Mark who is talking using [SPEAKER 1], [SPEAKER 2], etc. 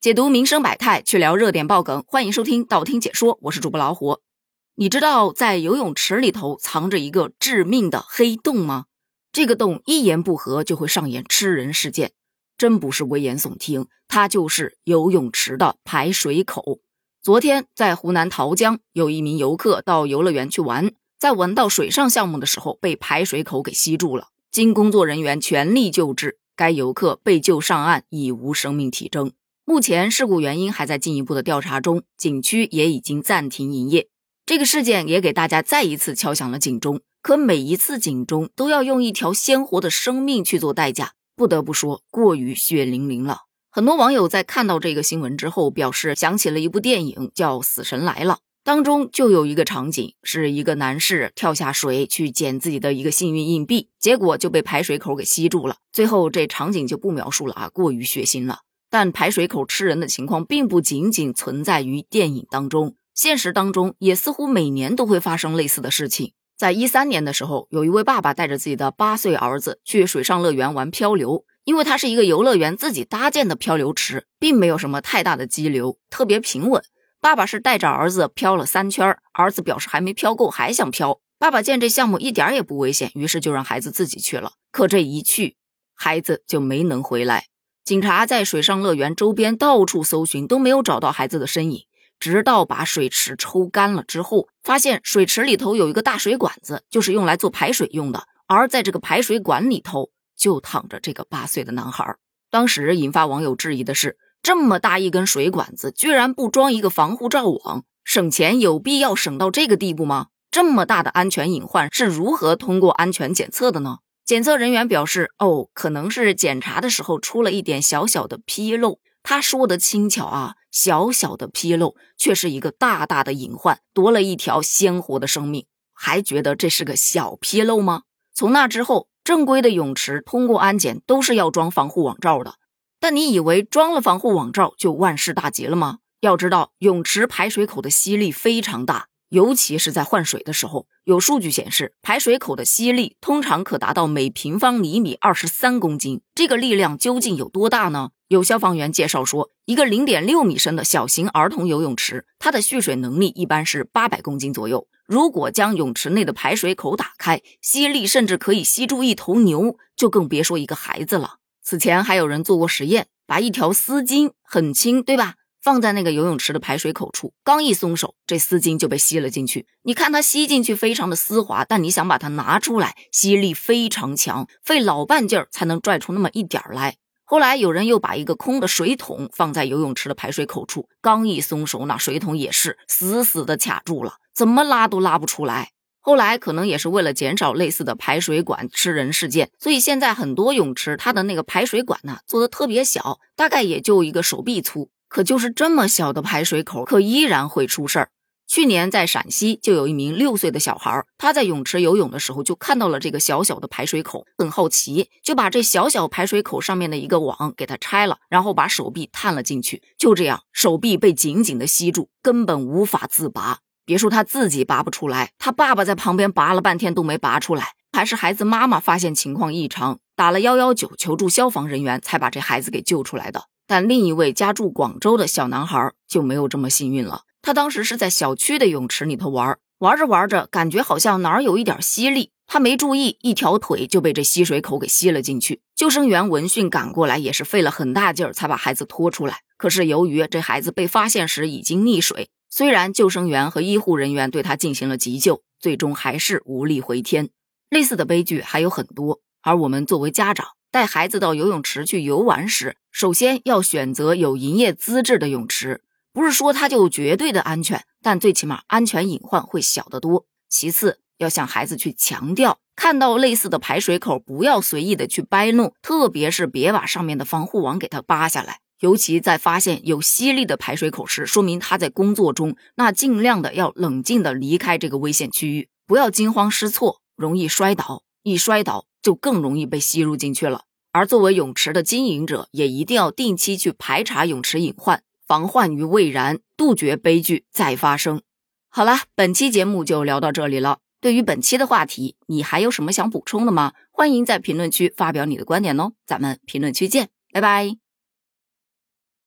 [SPEAKER 1] 解读民生百态，去聊热点爆梗，欢迎收听道听解说，我是主播老虎。你知道在游泳池里头藏着一个致命的黑洞吗？这个洞一言不合就会上演吃人事件，真不是危言耸听，它就是游泳池的排水口。昨天在湖南桃江，有一名游客到游乐园去玩，在玩到水上项目的时候，被排水口给吸住了。经工作人员全力救治，该游客被救上岸，已无生命体征。目前事故原因还在进一步的调查中，景区也已经暂停营业。这个事件也给大家再一次敲响了警钟。可每一次警钟都要用一条鲜活的生命去做代价，不得不说过于血淋淋了。很多网友在看到这个新闻之后，表示想起了一部电影叫《死神来了》，当中就有一个场景，是一个男士跳下水去捡自己的一个幸运硬币，结果就被排水口给吸住了。最后这场景就不描述了啊，过于血腥了。但排水口吃人的情况并不仅仅存在于电影当中，现实当中也似乎每年都会发生类似的事情。在一三年的时候，有一位爸爸带着自己的八岁儿子去水上乐园玩漂流，因为它是一个游乐园自己搭建的漂流池，并没有什么太大的激流，特别平稳。爸爸是带着儿子漂了三圈，儿子表示还没漂够，还想漂。爸爸见这项目一点也不危险，于是就让孩子自己去了。可这一去，孩子就没能回来。警察在水上乐园周边到处搜寻，都没有找到孩子的身影。直到把水池抽干了之后，发现水池里头有一个大水管子，就是用来做排水用的。而在这个排水管里头，就躺着这个八岁的男孩。当时引发网友质疑的是，这么大一根水管子，居然不装一个防护罩网，省钱有必要省到这个地步吗？这么大的安全隐患是如何通过安全检测的呢？检测人员表示：“哦，可能是检查的时候出了一点小小的纰漏。”他说的轻巧啊，小小的纰漏却是一个大大的隐患，夺了一条鲜活的生命。还觉得这是个小纰漏吗？从那之后，正规的泳池通过安检都是要装防护网罩的。但你以为装了防护网罩就万事大吉了吗？要知道，泳池排水口的吸力非常大。尤其是在换水的时候，有数据显示，排水口的吸力通常可达到每平方厘米二十三公斤。这个力量究竟有多大呢？有消防员介绍说，一个零点六米深的小型儿童游泳池，它的蓄水能力一般是八百公斤左右。如果将泳池内的排水口打开，吸力甚至可以吸住一头牛，就更别说一个孩子了。此前还有人做过实验，把一条丝巾很轻，对吧？放在那个游泳池的排水口处，刚一松手，这丝巾就被吸了进去。你看它吸进去非常的丝滑，但你想把它拿出来，吸力非常强，费老半劲儿才能拽出那么一点儿来。后来有人又把一个空的水桶放在游泳池的排水口处，刚一松手，那水桶也是死死的卡住了，怎么拉都拉不出来。后来可能也是为了减少类似的排水管吃人事件，所以现在很多泳池它的那个排水管呢做的特别小，大概也就一个手臂粗。可就是这么小的排水口，可依然会出事儿。去年在陕西，就有一名六岁的小孩，他在泳池游泳的时候，就看到了这个小小的排水口，很好奇，就把这小小排水口上面的一个网给它拆了，然后把手臂探了进去，就这样，手臂被紧紧的吸住，根本无法自拔。别说他自己拔不出来，他爸爸在旁边拔了半天都没拔出来，还是孩子妈妈发现情况异常，打了幺幺九求助消防人员，才把这孩子给救出来的。但另一位家住广州的小男孩就没有这么幸运了。他当时是在小区的泳池里头玩，玩着玩着，感觉好像哪儿有一点吸力，他没注意，一条腿就被这吸水口给吸了进去。救生员闻讯赶过来，也是费了很大劲儿才把孩子拖出来。可是由于这孩子被发现时已经溺水，虽然救生员和医护人员对他进行了急救，最终还是无力回天。类似的悲剧还有很多，而我们作为家长。带孩子到游泳池去游玩时，首先要选择有营业资质的泳池。不是说它就绝对的安全，但最起码安全隐患会小得多。其次，要向孩子去强调，看到类似的排水口，不要随意的去掰弄，特别是别把上面的防护网给它扒下来。尤其在发现有吸力的排水口时，说明他在工作中，那尽量的要冷静的离开这个危险区域，不要惊慌失措，容易摔倒。一摔倒。就更容易被吸入进去了。而作为泳池的经营者，也一定要定期去排查泳池隐患，防患于未然，杜绝悲剧再发生。好了，本期节目就聊到这里了。对于本期的话题，你还有什么想补充的吗？欢迎在评论区发表你的观点哦。咱们评论区见，拜拜。